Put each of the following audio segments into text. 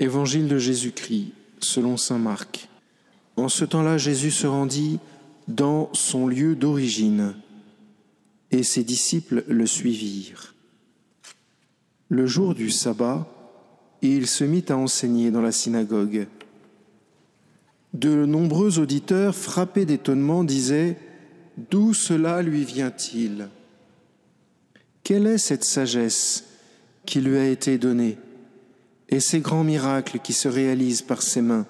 Évangile de Jésus-Christ, selon Saint Marc. En ce temps-là, Jésus se rendit dans son lieu d'origine, et ses disciples le suivirent. Le jour du sabbat, il se mit à enseigner dans la synagogue. De nombreux auditeurs, frappés d'étonnement, disaient D'où cela lui vient-il? Quelle est cette sagesse qui lui a été donnée? Et ces grands miracles qui se réalisent par ses mains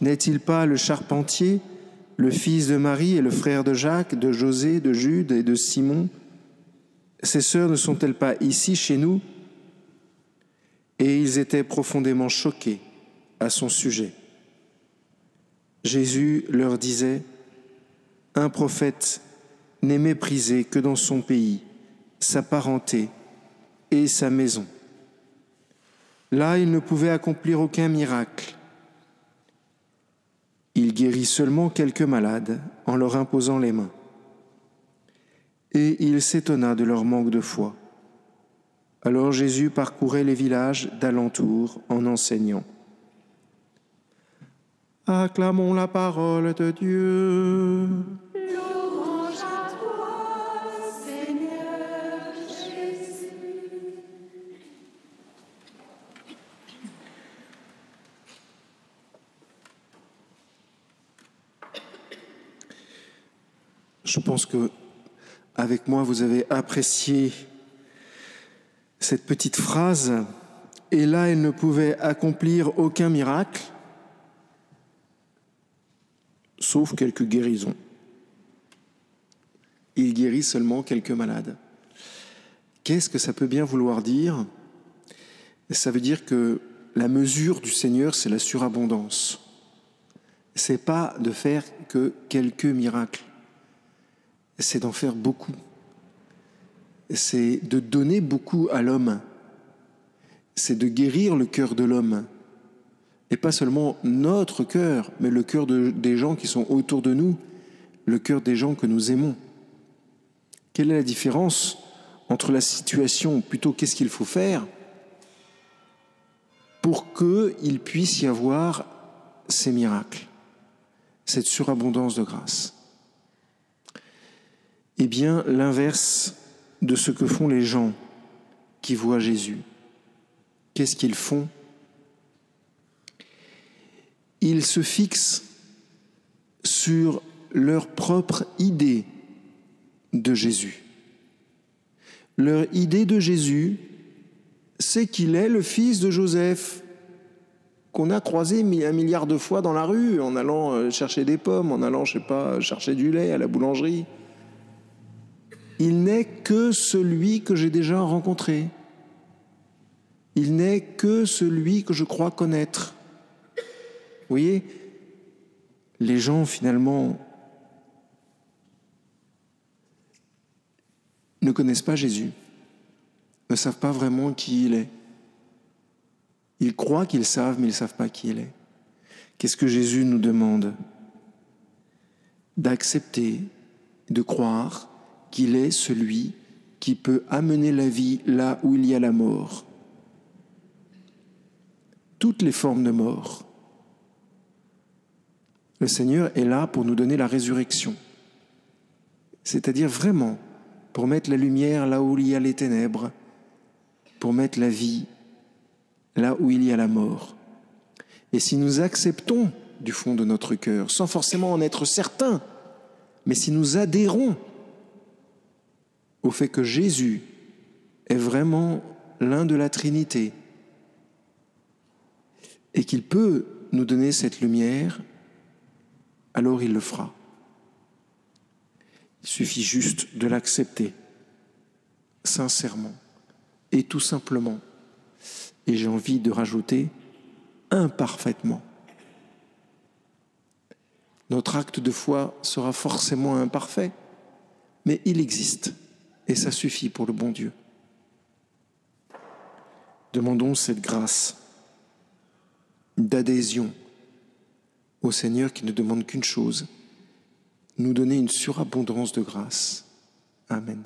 N'est-il pas le charpentier, le fils de Marie et le frère de Jacques, de José, de Jude et de Simon? Ses sœurs ne sont-elles pas ici chez nous? Et ils étaient profondément choqués à son sujet. Jésus leur disait, un prophète n'est méprisé que dans son pays, sa parenté et sa maison. Là, il ne pouvait accomplir aucun miracle. Il guérit seulement quelques malades en leur imposant les mains. Et il s'étonna de leur manque de foi. Alors Jésus parcourait les villages d'alentour en enseignant. Acclamons la parole de Dieu. Je pense que avec moi vous avez apprécié cette petite phrase et là elle ne pouvait accomplir aucun miracle sauf quelques guérisons. Il guérit seulement quelques malades. Qu'est-ce que ça peut bien vouloir dire? Ça veut dire que la mesure du Seigneur, c'est la surabondance. C'est pas de faire que quelques miracles c'est d'en faire beaucoup. C'est de donner beaucoup à l'homme. C'est de guérir le cœur de l'homme. Et pas seulement notre cœur, mais le cœur des gens qui sont autour de nous, le cœur des gens que nous aimons. Quelle est la différence entre la situation, plutôt qu'est-ce qu'il faut faire pour qu'il puisse y avoir ces miracles, cette surabondance de grâce? Eh bien, l'inverse de ce que font les gens qui voient Jésus. Qu'est-ce qu'ils font? Ils se fixent sur leur propre idée de Jésus. Leur idée de Jésus, c'est qu'il est le fils de Joseph, qu'on a croisé un milliard de fois dans la rue en allant euh, chercher des pommes, en allant, je sais pas, chercher du lait à la boulangerie il n'est que celui que j'ai déjà rencontré. Il n'est que celui que je crois connaître. Vous voyez, les gens finalement ne connaissent pas Jésus, ne savent pas vraiment qui il est. Ils croient qu'ils savent, mais ils ne savent pas qui il est. Qu'est-ce que Jésus nous demande? D'accepter, de croire qu'il est celui qui peut amener la vie là où il y a la mort. Toutes les formes de mort. Le Seigneur est là pour nous donner la résurrection, c'est-à-dire vraiment pour mettre la lumière là où il y a les ténèbres, pour mettre la vie là où il y a la mort. Et si nous acceptons du fond de notre cœur, sans forcément en être certains, mais si nous adhérons au fait que Jésus est vraiment l'un de la Trinité et qu'il peut nous donner cette lumière, alors il le fera. Il suffit juste de l'accepter sincèrement et tout simplement. Et j'ai envie de rajouter imparfaitement. Notre acte de foi sera forcément imparfait, mais il existe. Et ça suffit pour le bon Dieu. Demandons cette grâce d'adhésion au Seigneur qui ne demande qu'une chose, nous donner une surabondance de grâce. Amen.